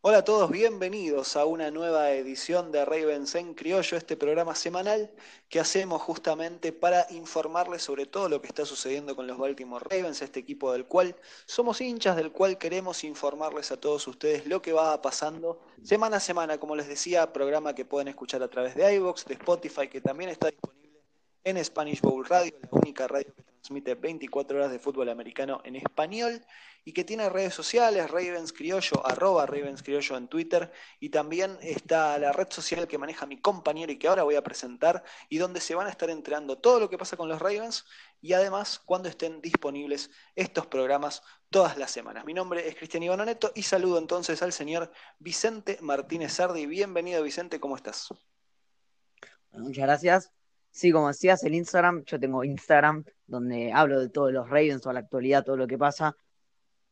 Hola a todos, bienvenidos a una nueva edición de Ravens en Criollo, este programa semanal que hacemos justamente para informarles sobre todo lo que está sucediendo con los Baltimore Ravens, este equipo del cual somos hinchas, del cual queremos informarles a todos ustedes lo que va pasando semana a semana, como les decía, programa que pueden escuchar a través de iVoox, de Spotify, que también está disponible en Spanish Bowl Radio, la única radio que transmite 24 horas de fútbol americano en español y que tiene redes sociales, Ravens Criollo, arroba Ravens Criollo en Twitter, y también está la red social que maneja mi compañero y que ahora voy a presentar, y donde se van a estar enterando todo lo que pasa con los Ravens, y además cuando estén disponibles estos programas todas las semanas. Mi nombre es Cristian Ivanoneto y saludo entonces al señor Vicente Martínez Sardi. Bienvenido Vicente, ¿cómo estás? muchas gracias. Sí, como decías, el Instagram, yo tengo Instagram donde hablo de todos los Ravens, toda la actualidad, todo lo que pasa.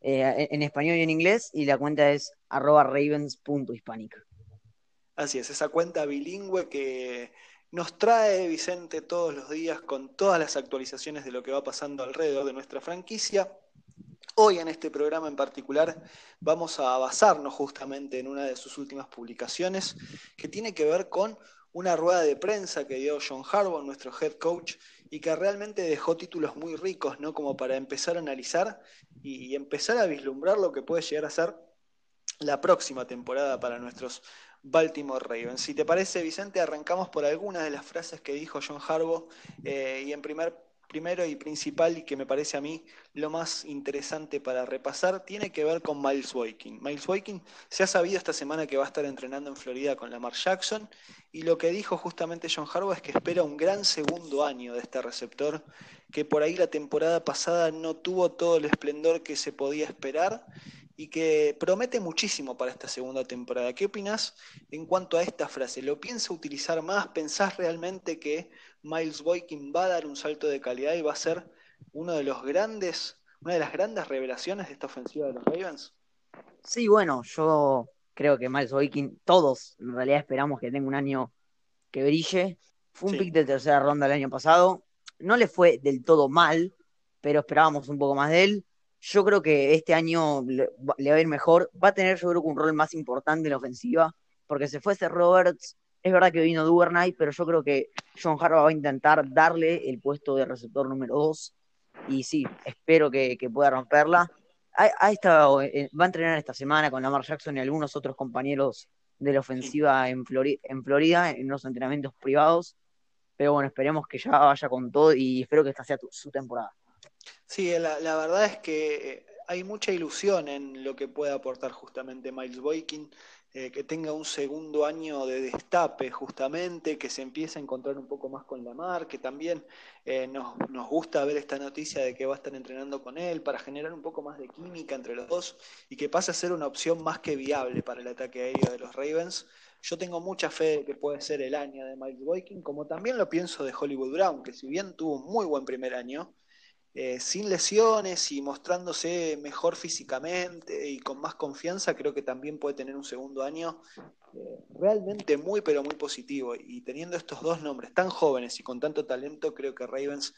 Eh, en español y en inglés, y la cuenta es arroba ravens.hispánica. Así es, esa cuenta bilingüe que nos trae Vicente todos los días con todas las actualizaciones de lo que va pasando alrededor de nuestra franquicia. Hoy en este programa en particular vamos a basarnos justamente en una de sus últimas publicaciones que tiene que ver con una rueda de prensa que dio John Harbaugh, nuestro head coach, y que realmente dejó títulos muy ricos, ¿no? Como para empezar a analizar y, empezar a vislumbrar lo que puede llegar a ser la próxima temporada para nuestros Baltimore Ravens. Si te parece, Vicente, arrancamos por algunas de las frases que dijo John Harbaugh eh, y en primer primero y principal y que me parece a mí lo más interesante para repasar tiene que ver con Miles Boykin. Miles Boykin se ha sabido esta semana que va a estar entrenando en Florida con Lamar Jackson y lo que dijo justamente John Harbaugh es que espera un gran segundo año de este receptor que por ahí la temporada pasada no tuvo todo el esplendor que se podía esperar y que promete muchísimo para esta segunda temporada. ¿Qué opinas en cuanto a esta frase? ¿Lo piensa utilizar más? ¿Pensás realmente que Miles Boykin va a dar un salto de calidad y va a ser uno de los grandes, una de las grandes revelaciones de esta ofensiva de los Ravens? Sí, bueno, yo creo que Miles Boykin, todos en realidad esperamos que tenga un año que brille. Fue un pick de tercera ronda el año pasado. No le fue del todo mal, pero esperábamos un poco más de él yo creo que este año le, va a ir mejor. Va a tener, yo creo un rol más importante en la ofensiva, porque se fuese Roberts. Es verdad que vino Duvernay, pero yo creo que John Harbaugh va a intentar darle el puesto de receptor número 2. Y sí, espero que, pueda romperla. Eh, va a entrenar esta semana con Lamar Jackson y algunos otros compañeros de la ofensiva en, en Florida, en unos entrenamientos privados. Pero bueno, esperemos que ya vaya con todo y espero que esta sea su temporada. Sí, la, verdad es que hay mucha ilusión en lo que puede aportar justamente Miles Boykin, eh, que tenga un segundo año de destape justamente, que se empiece a encontrar un poco más con Lamar, que también eh, nos, nos, gusta ver esta noticia de que va a estar entrenando con él para generar un poco más de química entre los dos y que pase a ser una opción más que viable para el ataque aéreo de los Ravens. Yo tengo mucha fe de que puede ser el año de Miles Boykin, como también lo pienso de Hollywood Brown, que si bien tuvo un muy buen primer año, eh, sin lesiones y mostrándose mejor físicamente y con más confianza, creo que también puede tener un segundo año eh, realmente muy, pero muy positivo. Y teniendo estos dos nombres tan jóvenes y con tanto talento, creo que Ravens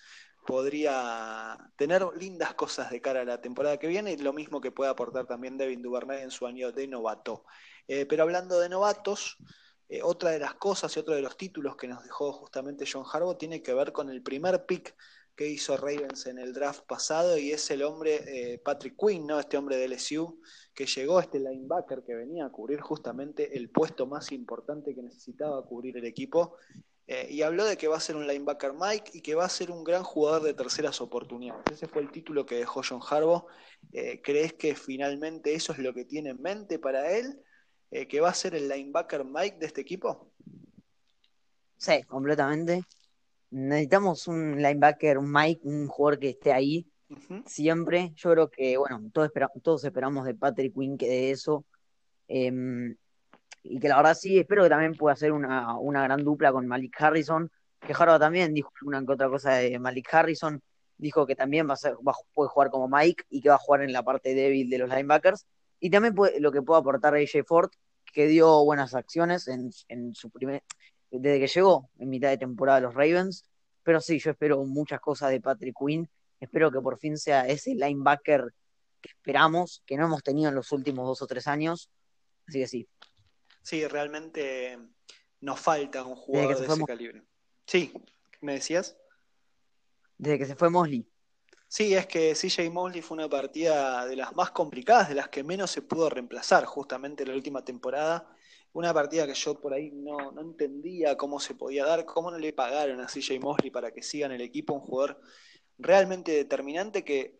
podría tener lindas cosas de cara a la temporada que viene y lo mismo que puede aportar también Devin Duvernay en su año de novato. Eh, pero hablando de novatos, otra de las cosas y otro de los títulos que nos dejó justamente John Harbaugh tiene que ver con el primer pick que hizo Ravens en el draft pasado y es el hombre eh, Patrick Quinn, ¿no? este hombre de LSU que llegó, este linebacker que venía a cubrir justamente el puesto más importante que necesitaba cubrir el equipo. Eh, y habló de que va a ser un linebacker Mike y que va a ser un gran jugador de terceras oportunidades. Ese fue el título que dejó John Harbaugh. Eh, ¿Crees que finalmente eso es lo que tiene en mente para él? ¿Que va a ser el linebacker Mike de este equipo? Sí, completamente necesitamos un linebacker, un Mike, un jugador que esté ahí siempre. Yo creo que, bueno, todos, todos esperamos de Patrick Quinn que de eso. Em, y que la verdad sí, espero que también pueda hacer una, gran dupla con Malik Harrison. Que Harvard también dijo una que otra cosa de Malik Harrison. Dijo que también va a ser, puede jugar como Mike y que va a jugar en la parte débil de los linebackers. Y también lo que puede aportar AJ Ford, que dio buenas acciones en, en su primer, desde que llegó en mitad de temporada a los Ravens, Pero sí, yo espero muchas cosas de Patrick Quinn. Espero que por fin sea ese linebacker que esperamos, que no hemos tenido en los últimos dos o tres años. Así que sí. Sí, realmente nos falta un jugador de ese calibre. Sí, ¿me decías? Desde que se fue Mosley. Sí, es que CJ Mosley fue una partida de las más complicadas, de las que menos se pudo reemplazar justamente en la última temporada. Una partida que yo por ahí no, no entendía cómo se podía dar, cómo no le pagaron a CJ Mosley para que siga en el equipo, un jugador realmente determinante que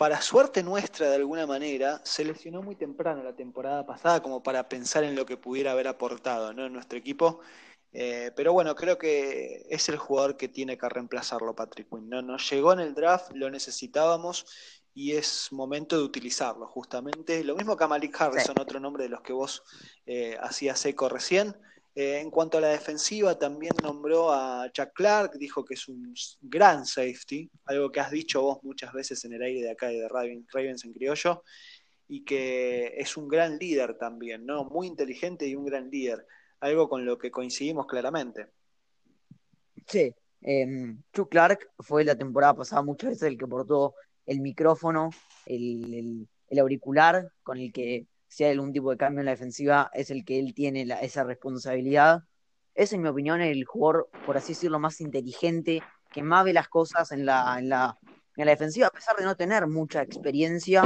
para suerte nuestra de alguna manera, se lesionó muy temprano la temporada pasada como para pensar en lo que pudiera haber aportado ¿no? en nuestro equipo. Eh, pero bueno, creo que es el jugador que tiene que reemplazarlo, Patrick Quinn. ¿no? Nos llegó en el draft, lo necesitábamos y es momento de utilizarlo, justamente. Lo mismo que a Malik Harrison, otro nombre de los que vos eh, hacías eco recién. Eh, en cuanto a la defensiva, también nombró a Chuck Clark, dijo que es un gran safety, algo que has dicho vos muchas veces en el aire de acá de Ravens en criollo, y que es un gran líder también, ¿no? Muy inteligente y un gran líder, algo con lo que coincidimos claramente. Sí, eh, Chuck Clark fue la temporada pasada muchas veces el que portó el micrófono, el auricular con el que si hay algún tipo de cambio en la defensiva, es el que él tiene esa responsabilidad. Es, en mi opinión, el jugador, por así decirlo, más inteligente, que más ve las cosas en la, en la, en la defensiva, a pesar de no tener mucha experiencia.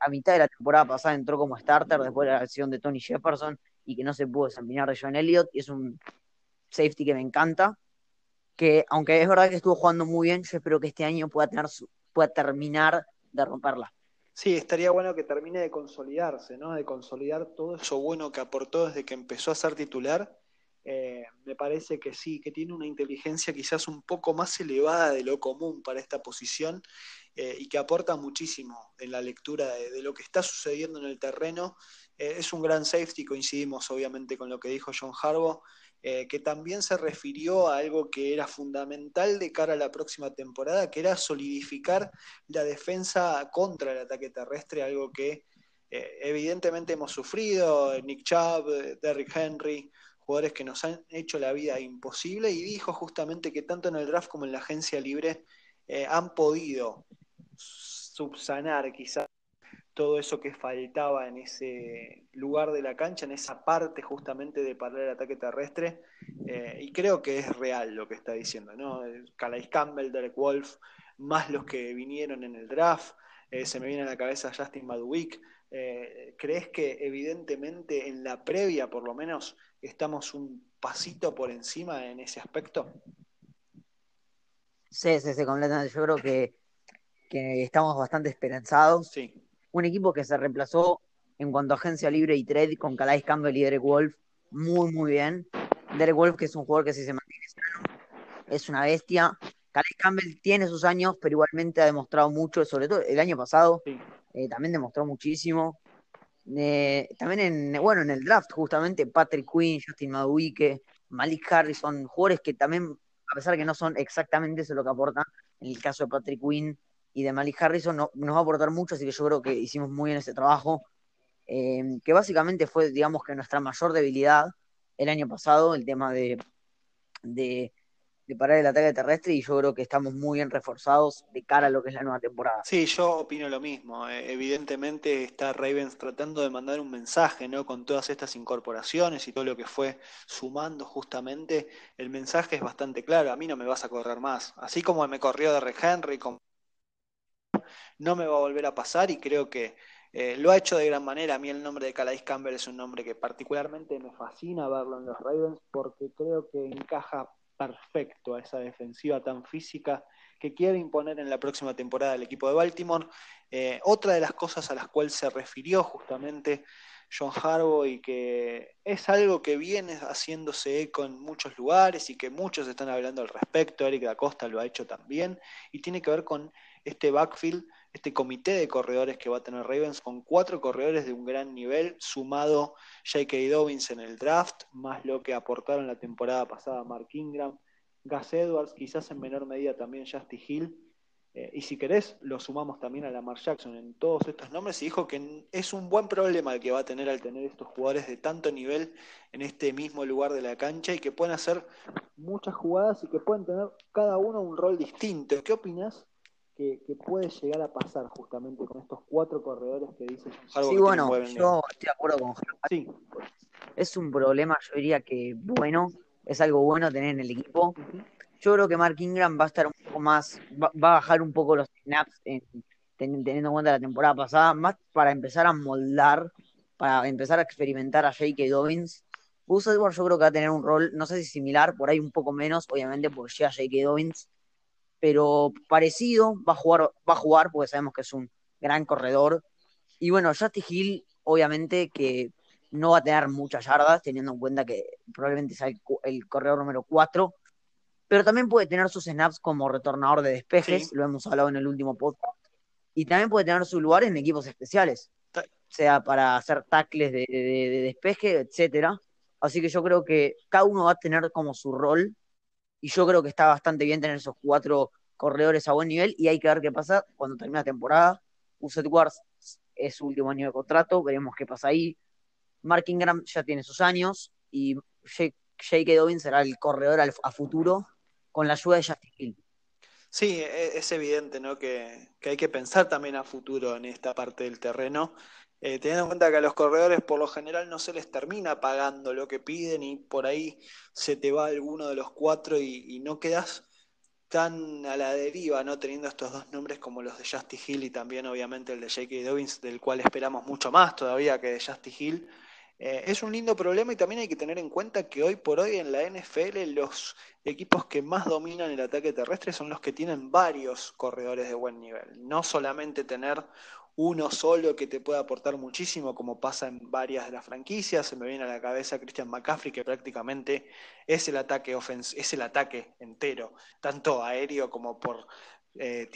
a mitad de la temporada pasada entró como starter después de la lesión de Tony Jefferson y que no se pudo desempeñar de John Elliott. Y es un safety que me encanta. Que aunque es verdad que estuvo jugando muy bien, yo espero que este año pueda, tener pueda terminar de romperla. Sí, estaría bueno que termine de consolidarse, ¿no? De consolidar todo eso bueno que aportó desde que empezó a ser titular. Eh, me parece que sí, que tiene una inteligencia quizás un poco más elevada de lo común para esta posición eh, y que aporta muchísimo en la lectura de, lo que está sucediendo en el terreno. Eh, es un gran safety, coincidimos obviamente con lo que dijo John Harbaugh. Eh, que también se refirió a algo que era fundamental de cara a la próxima temporada, que era solidificar la defensa contra el ataque terrestre, algo que eh, evidentemente hemos sufrido, Nick Chubb, Derrick Henry, jugadores que nos han hecho la vida imposible, y dijo justamente que tanto en el draft como en la agencia libre eh, han podido subsanar quizás todo eso que faltaba en ese lugar de la cancha, en esa parte justamente de parar el ataque terrestre, eh, y creo que es real lo que está diciendo, ¿no? Calais Campbell, Derek Wolf, más los que vinieron en el draft, eh, se me viene a la cabeza Justin Maduik, eh, ¿crees que evidentemente en la previa por lo menos estamos un pasito por encima en ese aspecto? Sí, sí, sí, completamente. Yo creo que, que estamos bastante esperanzados. Sí un equipo que se reemplazó en cuanto a agencia libre y trade con Calais Campbell y Derek Wolf muy, muy bien. Derek Wolf, que es un jugador que si se mantiene sano, es una bestia. Calais Campbell tiene sus años, pero igualmente ha demostrado mucho, sobre todo el año pasado, eh, también demostró muchísimo. Eh, también en, bueno, en el draft, justamente, Patrick Quinn, Justin Maduike, Malik Harrison, jugadores que también, a pesar de que no son exactamente eso lo que aportan, en el caso de Patrick Quinn, y de Malik Harrison nos va a aportar mucho, así que yo creo que hicimos muy bien ese trabajo, eh, que básicamente fue, digamos, que nuestra mayor debilidad el año pasado, el tema de, de, parar el ataque terrestre, y yo creo que estamos muy bien reforzados de cara a lo que es la nueva temporada. Sí, yo opino lo mismo. Eh, evidentemente está Ravens tratando de mandar un mensaje, ¿no? Con todas estas incorporaciones y todo lo que fue sumando justamente, el mensaje es bastante claro, a mí no me vas a correr más. Así como me corrió de Henry, no me va a volver a pasar y creo que eh, lo ha hecho de gran manera. A mí el nombre de Calais Campbell es un nombre que particularmente me fascina verlo en los Ravens porque creo que encaja perfecto a esa defensiva tan física que quiere imponer en la próxima temporada el equipo de Baltimore. Eh, otra de las cosas a las cuales se refirió justamente John Harbaugh y que es algo que viene haciéndose eco en muchos lugares y que muchos están hablando al respecto, Eric da Costa lo ha hecho también, y tiene que ver con este backfield, este comité de corredores que va a tener Ravens con cuatro corredores de un gran nivel, sumado J.K. Dobbins en el draft, más lo que aportaron la temporada pasada Mark Ingram, Gus Edwards, quizás en menor medida también Justin Hill. Eh, y si querés, lo sumamos también a Lamar Jackson en todos estos nombres y dijo que es un buen problema el que va a tener al tener estos jugadores de tanto nivel en este mismo lugar de la cancha y que pueden hacer muchas jugadas y que pueden tener cada uno un rol distinto. ¿Qué opinas que, puede llegar a pasar justamente con estos cuatro corredores que dices? Sí, bueno, yo estoy de acuerdo con sí. Es un problema, yo diría que bueno, es algo bueno tener en el equipo. Yo creo que Mark Ingram va a estar un poco más, va, a bajar un poco los snaps teniendo en cuenta la temporada pasada, más para empezar a moldar, para empezar a experimentar a J.K. Dobbins. Gus Edwards yo creo que va a tener un rol, no sé si similar, por ahí un poco menos, obviamente porque llega J.K. Dobbins, pero parecido, va a jugar, va a jugar porque sabemos que es un gran corredor. Y bueno, Justin Hill, obviamente que no va a tener muchas yardas, teniendo en cuenta que probablemente sea el corredor número 4, pero también puede tener sus snaps como retornador de despejes, lo hemos hablado en el último podcast, y también puede tener su lugar en equipos especiales, sea para hacer tackles de, despeje, etcétera. Así que yo creo que cada uno va a tener como su rol, y yo creo que está bastante bien tener esos cuatro corredores a buen nivel, y hay que ver qué pasa cuando termine la temporada. Uset Wars es su último año de contrato, veremos qué pasa ahí. Mark Ingram ya tiene sus años, y J.K. Dobbins será el corredor a futuro con la ayuda de Justin Hill. Sí, e, es evidente ¿no? que, hay que pensar también a futuro en esta parte del terreno, eh, teniendo en cuenta que a los corredores por lo general no se les termina pagando lo que piden y por ahí se te va alguno de los cuatro y, no quedas tan a la deriva, ¿no? Teniendo estos dos nombres como los de Justin Hill y también obviamente el de J.K. Dobbins, del cual esperamos mucho más todavía que de Justin Hill. Eh, es un lindo problema y también hay que tener en cuenta que hoy por hoy en la NFL los equipos que más dominan el ataque terrestre son los que tienen varios corredores de buen nivel, no solamente tener uno solo que te pueda aportar muchísimo, como pasa en varias de las franquicias. Se me viene a la cabeza Christian McCaffrey, que prácticamente es el ataque es el ataque entero, tanto aéreo como por eh,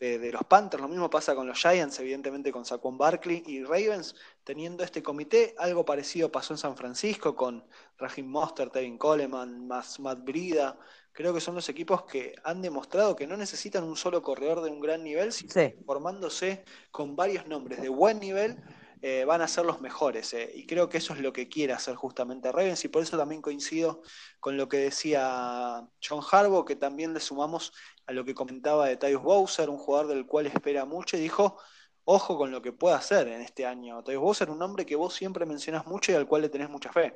de, los Panthers. Lo mismo pasa con los Giants, evidentemente con Saquon Barkley y Ravens, teniendo este comité. Algo parecido pasó en San Francisco con Raheem Monster, Tevin Coleman, Matt Brida. Creo que son los equipos que han demostrado que no necesitan un solo corredor de un gran nivel, sino formándose con varios nombres de buen nivel eh, van a ser los mejores. Eh, y creo que eso es lo que quiere hacer justamente Ravens. Y por eso también coincido con lo que decía John Harbaugh, que también le sumamos a lo que comentaba de Tyus Bowser, un jugador del cual espera mucho, y dijo, ojo con lo que puede hacer en este año. Tyus Bowser, un nombre que vos siempre mencionas mucho y al cual le tenés mucha fe.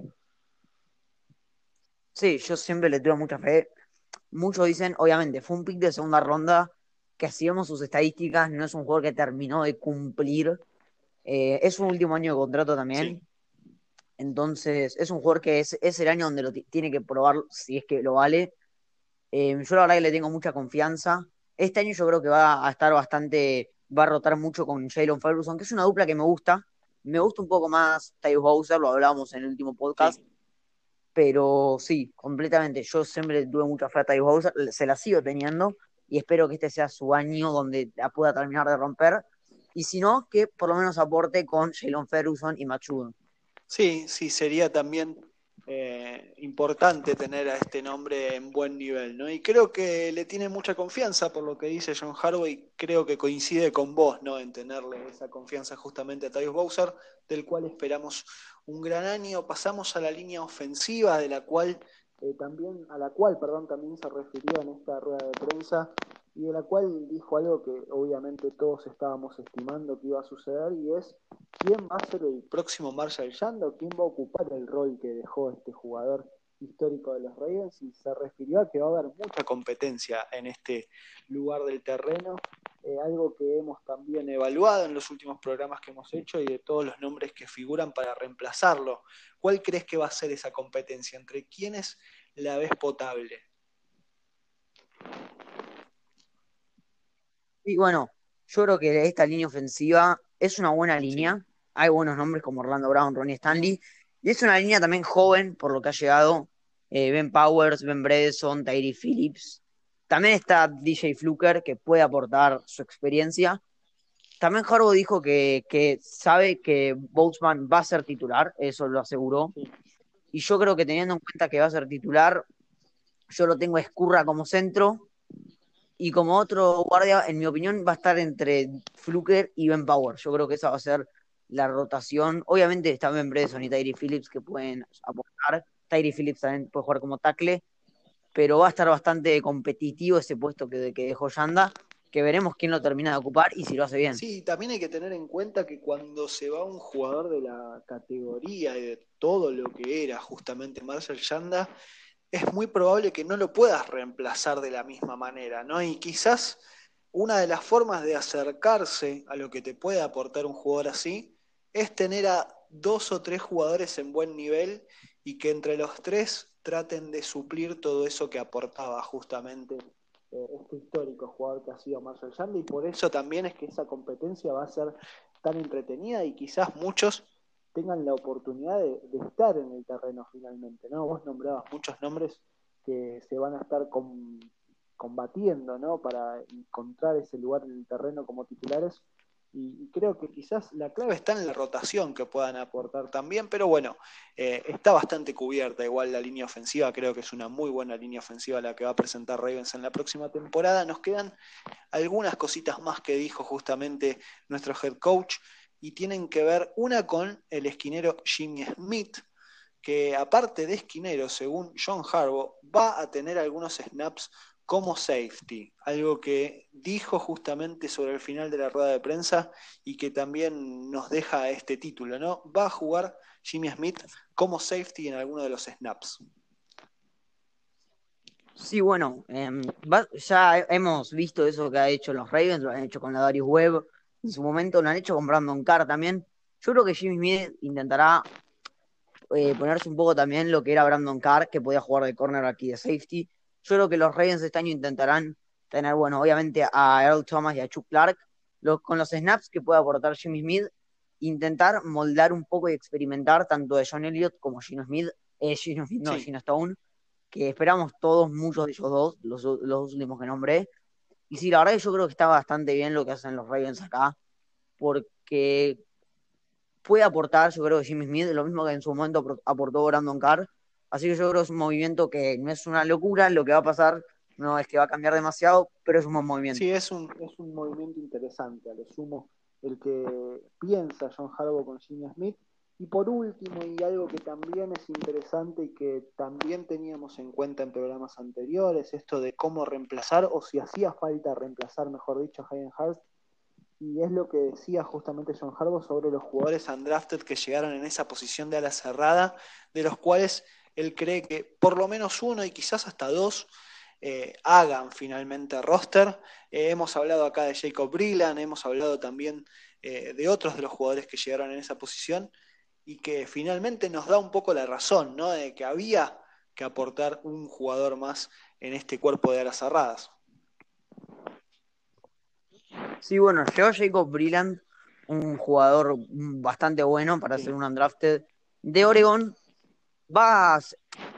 Sí, yo siempre le tengo mucha fe. Muchos dicen, obviamente, fue un pick de segunda ronda, que si vemos sus estadísticas, no es un jugador que terminó de cumplir eh, es un último año de contrato también. Entonces, es un jugador que es, el año donde lo tiene que probar si es que lo vale. Eh, yo la verdad que le tengo mucha confianza. Este año yo creo que va a estar bastante, va a rotar mucho con Jalen Ferguson, que es una dupla que me gusta. Me gusta un poco más Tyus Bowser, lo hablábamos en el último podcast. Pero sí, completamente. Yo siempre tuve mucha fe a Tyus Bowser, se la sigo teniendo y espero que este sea su año donde la pueda terminar de romper y si no, que por lo menos aporte con Jalen Ferguson y Machudo. Sí, sí, sería también eh, importante tener a este nombre en buen nivel, ¿no? Y creo que le tiene mucha confianza por lo que dice John Harvey, creo que coincide con vos, ¿no? En tenerle esa confianza justamente a Tyus Bowser, del cual esperamos un gran año. Pasamos a la línea ofensiva, de la cual eh, también, a la cual, perdón, también se refirió en esta rueda de prensa y de la cual dijo algo que obviamente todos estábamos estimando que iba a suceder y es quién va a ser el próximo Marshall Yando, quién va a ocupar el rol que dejó este jugador histórico de los Ravens y se refirió a que va a haber mucha competencia en este lugar del terreno, eh, algo que hemos también evaluado en los últimos programas que hemos hecho y de todos los nombres que figuran para reemplazarlo. ¿Cuál crees que va a ser esa competencia? ¿Entre quiénes la ves potable? Y bueno, yo creo que esta línea ofensiva es una buena línea. Hay buenos nombres como Orlando Brown, Ronnie Stanley. Y es una línea también joven, por lo que ha llegado. Eh, ben Powers, Ben Bredesen, Tyree Phillips. También está DJ Fluker, que puede aportar su experiencia. También Harbaugh dijo que, que sabe que Boatsman va a ser titular, eso lo aseguró. Y yo creo que teniendo en cuenta que va a ser titular, yo lo tengo a Escurra como centro, Y como otro guardia, en mi opinión, va a estar entre Fluker y Ben Power. Yo creo que esa va a ser la rotación. Obviamente está Ben Bredson y Tyree Phillips que pueden aportar. Tyree Phillips también puede jugar como tackle, pero va a estar bastante competitivo ese puesto que, que dejó Yanda, que veremos quién lo termina de ocupar y si lo hace bien. Sí, también hay que tener en cuenta que cuando se va un jugador de la categoría y de todo lo que era justamente Marcel Yanda, es muy probable que no lo puedas reemplazar de la misma manera, ¿no? Y quizás una de las formas de acercarse a lo que te puede aportar un jugador así es tener a dos o tres jugadores en buen nivel y que entre los tres traten de suplir todo eso que aportaba justamente eh, este histórico jugador que ha sido Marcel Yanda y por eso también es que esa competencia va a ser tan entretenida y quizás muchos tengan la oportunidad de, estar en el terreno finalmente, ¿no? Vos nombrabas muchos nombres que se van a estar combatiendo, ¿no? Para encontrar ese lugar en el terreno como titulares y, creo que quizás la clave está en la rotación que puedan aportar también, pero bueno, eh, está bastante cubierta igual la línea ofensiva, creo que es una muy buena línea ofensiva la que va a presentar Ravens en la próxima temporada. Nos quedan algunas cositas más que dijo justamente nuestro head coach y tienen que ver una con el esquinero Jimmy Smith, que aparte de esquinero, según John Harbaugh, va a tener algunos snaps como safety, algo que dijo justamente sobre el final de la rueda de prensa y que también nos deja este título, ¿no? Va a jugar Jimmy Smith como safety en alguno de los snaps. Sí, bueno, em, ya hemos visto eso que ha hecho los Ravens, lo han hecho con la Darius Webb, en su momento lo han hecho con Brandon Carr también. Yo creo que Jimmy Smith intentará eh, ponerse un poco también lo que era Brandon Carr, que podía jugar de corner aquí de safety. Yo creo que los Ravens este año intentarán tener, bueno, obviamente a Earl Thomas y a Chuck Clark, con los snaps que puede aportar Jimmy Smith, intentar moldar un poco y experimentar tanto de John Elliott como Gino Smith, eh, Gino Smith, no, Gino Stone, que esperamos todos, muchos de ellos dos, los, los dos últimos que nombré, y sí, la verdad que yo creo que está bastante bien lo que hacen los Ravens acá, porque puede aportar, yo creo que Jimmy Smith, lo mismo que en su momento aportó Brandon Carr. Así que yo creo que es un movimiento que no es una locura, lo que va a pasar no es que va a cambiar demasiado, pero es un buen movimiento. Sí, es un, es un movimiento interesante, a lo sumo el que piensa John Harbaugh con Jimmy Smith y por último, y algo que también es interesante y que también teníamos en cuenta en programas anteriores, esto de cómo reemplazar, o si hacía falta reemplazar, mejor dicho, a Hayden Hurst, y es lo que decía justamente John Harbaugh sobre los jugadores undrafted que llegaron en esa posición de ala cerrada, de los cuales él cree que por lo menos uno y quizás hasta dos eh, hagan finalmente roster. Eh, hemos hablado acá de Jacob Brillan, hemos hablado también eh, de otros de los jugadores que llegaron en esa posición y que finalmente nos da un poco la razón, ¿no? De que había que aportar un jugador más en este cuerpo de alas cerradas. Sí, bueno, llegó Jacob Brilland, un jugador bastante bueno para ser un undrafted de Oregon. Va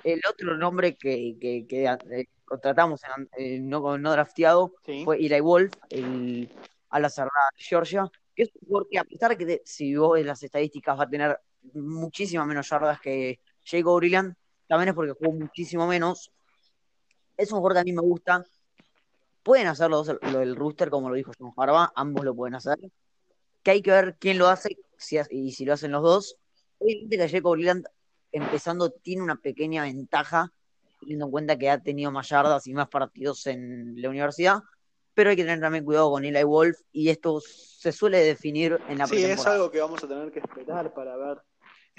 el otro nombre que, que, eh, contratamos eh, no, no drafteado fue Eli Wolf, el ala cerrada de Georgia, que es porque a pesar que si vos en las estadísticas va a tener muchísimas menos yardas que Jacob Brillant, también es porque jugó muchísimo menos. Es un jugador que a mí me gusta. Pueden hacerlo lo del rooster, como lo dijo John Harbaugh, ambos lo pueden hacer. Que hay que ver quién lo hace y si lo hacen los dos. Obviamente que Jacob Brillant, empezando, tiene una pequeña ventaja, teniendo en cuenta que ha tenido más yardas y más partidos en la universidad, pero hay que tener también cuidado con Eli Wolf y esto se suele definir en la Sí, es algo que vamos a tener que esperar para ver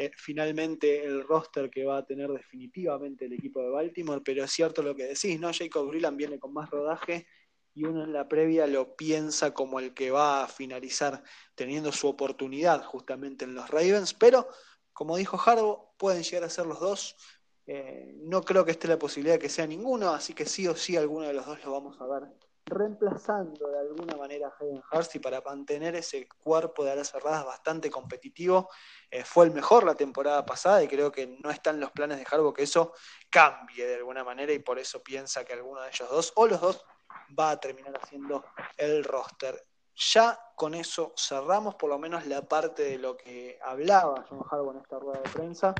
eh, finalmente el roster que va a tener definitivamente el equipo de Baltimore, pero es cierto lo que decís, ¿no? Jacob Brilland viene con más rodaje y uno en la previa lo piensa como el que va a finalizar teniendo su oportunidad justamente en los Ravens, pero como dijo Harbo, pueden llegar a ser los dos. Eh, no creo que esté la posibilidad de que sea ninguno, así que sí o sí alguno de los dos lo vamos a ver reemplazando de alguna manera a Hayden Hurst y para mantener ese cuerpo de alas cerradas bastante competitivo. Eh, fue el mejor la temporada pasada y creo que no están los planes de Harbaugh que eso cambie de alguna manera y por eso piensa que alguno de ellos dos o los dos va a terminar haciendo el roster. Ya con eso cerramos por lo menos la parte de lo que hablaba John Harbaugh en esta rueda de prensa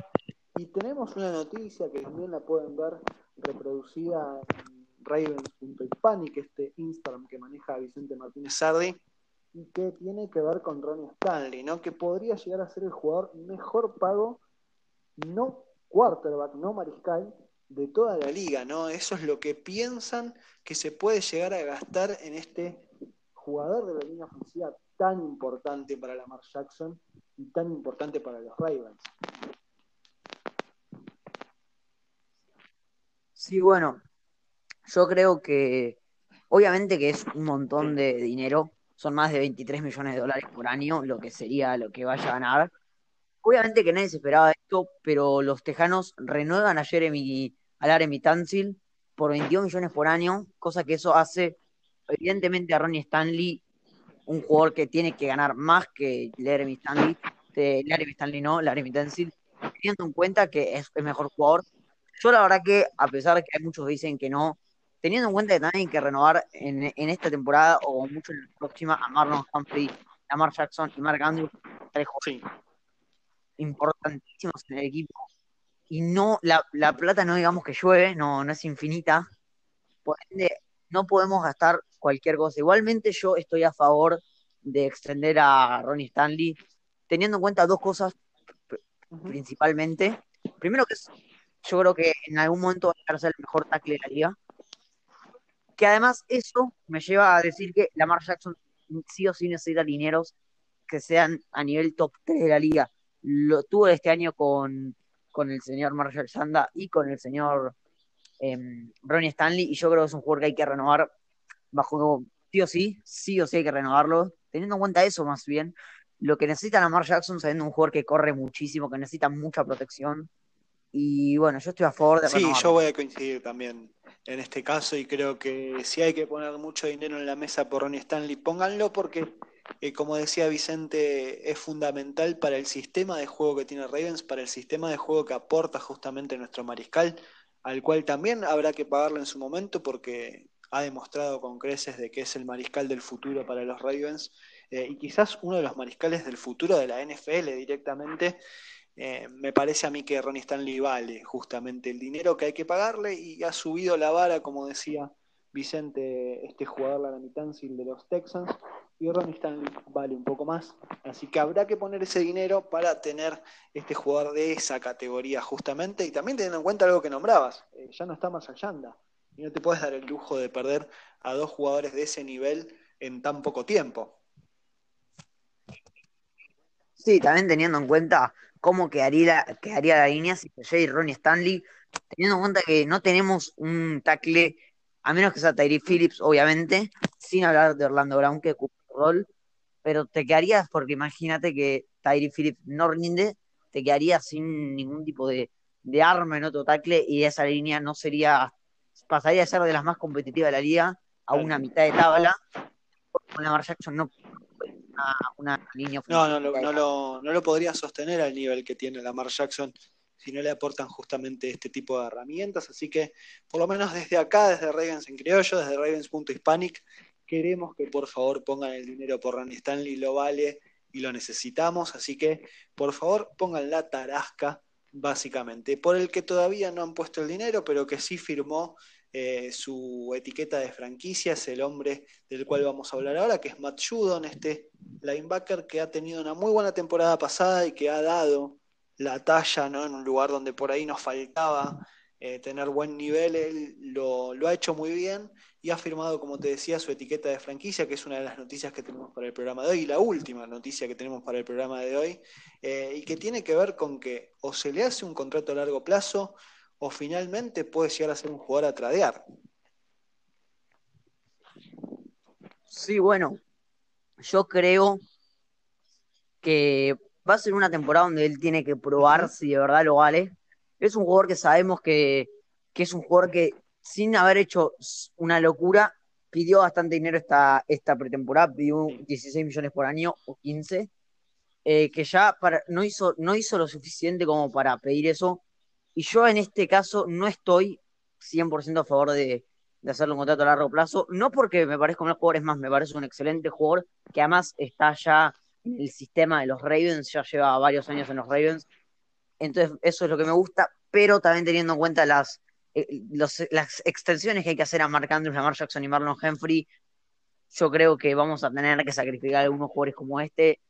y tenemos una noticia que también la pueden ver reproducida en ravens.hispanic, este Instagram que maneja Vicente Martínez Sardi, y que tiene que ver con Ronnie Stanley, ¿no? Que podría llegar a ser el jugador mejor pago, no quarterback, no mariscal, de toda la liga, ¿no? Eso es lo que piensan que se puede llegar a gastar en este jugador de la línea ofensiva tan importante para Lamar Jackson y tan importante para los Ravens. Sí, bueno, yo creo que obviamente que es un montón de dinero, son más de 23 millones de dólares por año, lo que sería lo que vaya a ganar. Obviamente que nadie se esperaba esto, pero los tejanos renuevan a Jeremy, a Tansil por 22 millones por año, cosa que eso hace evidentemente a Ronnie Stanley un jugador que tiene que ganar más que Jeremy Stanley, de Jeremy Stanley no, Jeremy Tansil, teniendo en cuenta que es el mejor jugador. Yo la verdad que, a pesar de que hay muchos que dicen que no, teniendo en cuenta que también hay que renovar en, esta temporada o mucho en la próxima a Marlon Humphrey, a Mark Jackson y Mark Andrews, tres importantísimos en el equipo. Y no, la, la, plata no digamos que llueve, no, no es infinita. Por ende, no podemos gastar cualquier cosa. Igualmente yo estoy a favor de extender a Ronnie Stanley, teniendo en cuenta dos cosas principalmente. Primero que es, yo creo que en algún momento va a ser el mejor tackle de la liga que además eso me lleva a decir que Lamar Jackson sí o sí necesita dineros que sean a nivel top 3 de la liga. Lo tuvo este año con, con el señor Marshall Sanda y con el señor eh, Ronnie Stanley, y yo creo que es un jugador que hay que renovar bajo sí o sí, sí o sí hay que renovarlo, teniendo en cuenta eso más bien, lo que necesita Lamar Jackson, sabiendo un jugador que corre muchísimo, que necesita mucha protección, y bueno, yo estoy a favor de Sí, yo voy a coincidir también en este caso y creo que si hay que poner mucho dinero en la mesa por Ronnie Stanley, pónganlo porque, eh, como decía Vicente, es fundamental para el sistema de juego que tiene Ravens, para el sistema de juego que aporta justamente nuestro mariscal, al cual también habrá que pagarlo en su momento porque ha demostrado con creces de que es el mariscal del futuro para los Ravens eh, y quizás uno de los mariscales del futuro de la NFL directamente. Eh, me parece a mí que Ronnie Stanley vale justamente el dinero que hay que pagarle y ha subido la vara, como decía Vicente, este jugador la Tansil de los Texans, y Ronnie Stanley vale un poco más. Así que habrá que poner ese dinero para tener este jugador de esa categoría justamente, y también teniendo en cuenta algo que nombrabas, eh, ya no está más allá, y no te puedes dar el lujo de perder a dos jugadores de ese nivel en tan poco tiempo. Sí, también teniendo en cuenta cómo quedaría, quedaría la línea si y Ronnie Stanley, teniendo en cuenta que no tenemos un tackle, a menos que sea Tyree Phillips, obviamente, sin hablar de Orlando Brown, que ocupa el rol, pero te quedarías, porque imagínate que Tyree Phillips no rinde, te quedarías sin ningún tipo de, arma en otro tackle y esa línea no sería, pasaría a ser de las más competitivas de la liga a una mitad de tabla. Con Lamar Jackson no una, línea No, no, no, lo, no lo podría sostener al nivel que tiene Lamar Jackson si no le aportan justamente este tipo de herramientas. Así que, por lo menos desde acá, desde Ravens en criollo, desde Ravens.hispanic, queremos que por favor pongan el dinero por Randy Stanley, lo vale y lo necesitamos. Así que, por favor, pongan la tarasca, básicamente, por el que todavía no han puesto el dinero, pero que sí firmó eh, su etiqueta de franquicia, es el hombre del cual vamos a hablar ahora, que es Matt Judon, este linebacker que ha tenido una muy buena temporada pasada y que ha dado la talla ¿no? en un lugar donde por ahí nos faltaba eh, tener buen nivel, él lo, ha hecho muy bien y ha firmado, como te decía, su etiqueta de franquicia, que es una de las noticias que tenemos para el programa de hoy, y la última noticia que tenemos para el programa de hoy, eh, y que tiene que ver con que o se le hace un contrato a largo plazo, o finalmente puede llegar a ser un jugador a tradear. Sí, bueno, yo creo que va a ser una temporada donde él tiene que probar si de verdad lo vale. Es un jugador que sabemos que, es un jugador que sin haber hecho una locura, pidió bastante dinero esta, esta pretemporada, pidió 16 millones por año o 15, eh, que ya para, no, hizo, no hizo lo suficiente como para pedir eso. Y yo en este caso no estoy 100% a favor de, hacerle un contrato a largo plazo, no porque me parezca un jugador, es más, me parece un excelente jugador que además está ya en el sistema de los Ravens, ya lleva varios años en los Ravens, entonces eso es lo que me gusta, pero también teniendo en cuenta las, eh, las extensiones que hay que hacer a Mark Andrews, Lamar Jackson y Marlon Humphrey, yo creo que vamos a tener que sacrificar a algunos jugadores como este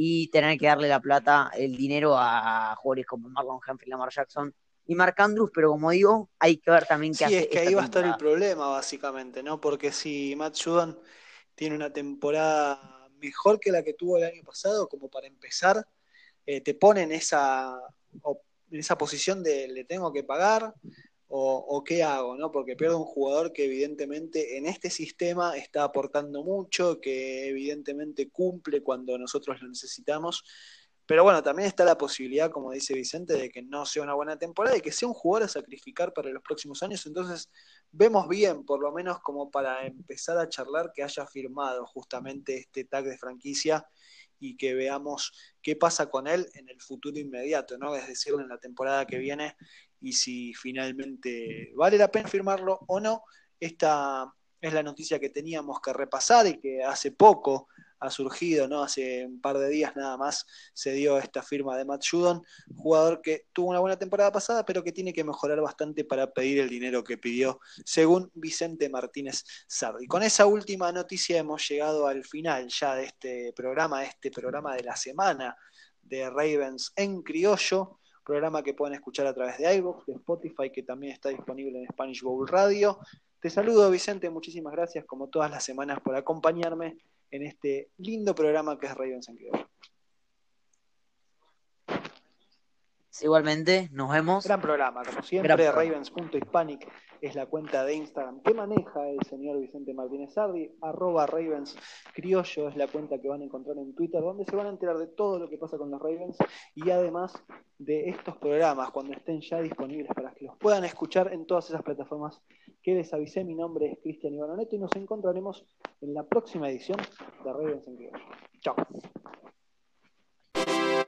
y tener que darle la plata, el dinero a jugadores como Marlon Humphrey, Lamar Jackson y Mark Andrews, pero como digo, hay que ver también qué sí, es que ahí va a estar el problema, básicamente, ¿no? Porque si Matt Judon tiene una temporada mejor que la que tuvo el año pasado, como para empezar, eh, te pone en esa, en esa posición de le tengo que pagar, o, qué hago, ¿no? Porque pierdo un jugador que evidentemente en este sistema está aportando mucho, que evidentemente cumple cuando nosotros lo necesitamos. Pero bueno, también está la posibilidad, como dice Vicente, de que no sea una buena temporada y que sea un jugador a sacrificar para los próximos años. Entonces, vemos bien, por lo menos como para empezar a charlar, que haya firmado justamente este tag de franquicia y que veamos qué pasa con él en el futuro inmediato, ¿no? Es decir, en la temporada que viene y si finalmente vale la pena firmarlo o no. Esta es la noticia que teníamos que repasar y que hace poco ha surgido, ¿no? Hace un par de días nada más se dio esta firma de Matt Judon, jugador que tuvo una buena temporada pasada, pero que tiene que mejorar bastante para pedir el dinero que pidió, según Vicente Martínez Sardi. Con esa última noticia hemos llegado al final ya de este programa, este programa de la semana de Ravens en criollo programa que pueden escuchar a través de iVoox, de Spotify, que también está disponible en Spanish Bowl Radio. Te saludo, Vicente, muchísimas gracias, como todas las semanas, por acompañarme en este lindo programa que es Ravens en Igualmente, nos vemos. Gran programa, como siempre, Ravens.hispanic es la cuenta de Instagram que maneja el señor Vicente Martínez Sardi, arroba Ravens Criollo es la cuenta que van a encontrar en Twitter, donde se van a enterar de todo lo que pasa con los Ravens y además de estos programas cuando estén ya disponibles para que los puedan escuchar en todas esas plataformas que les avisé. Mi nombre es Cristian Ivanoneto y nos encontraremos en la próxima edición de Ravens en Criollo. Chao.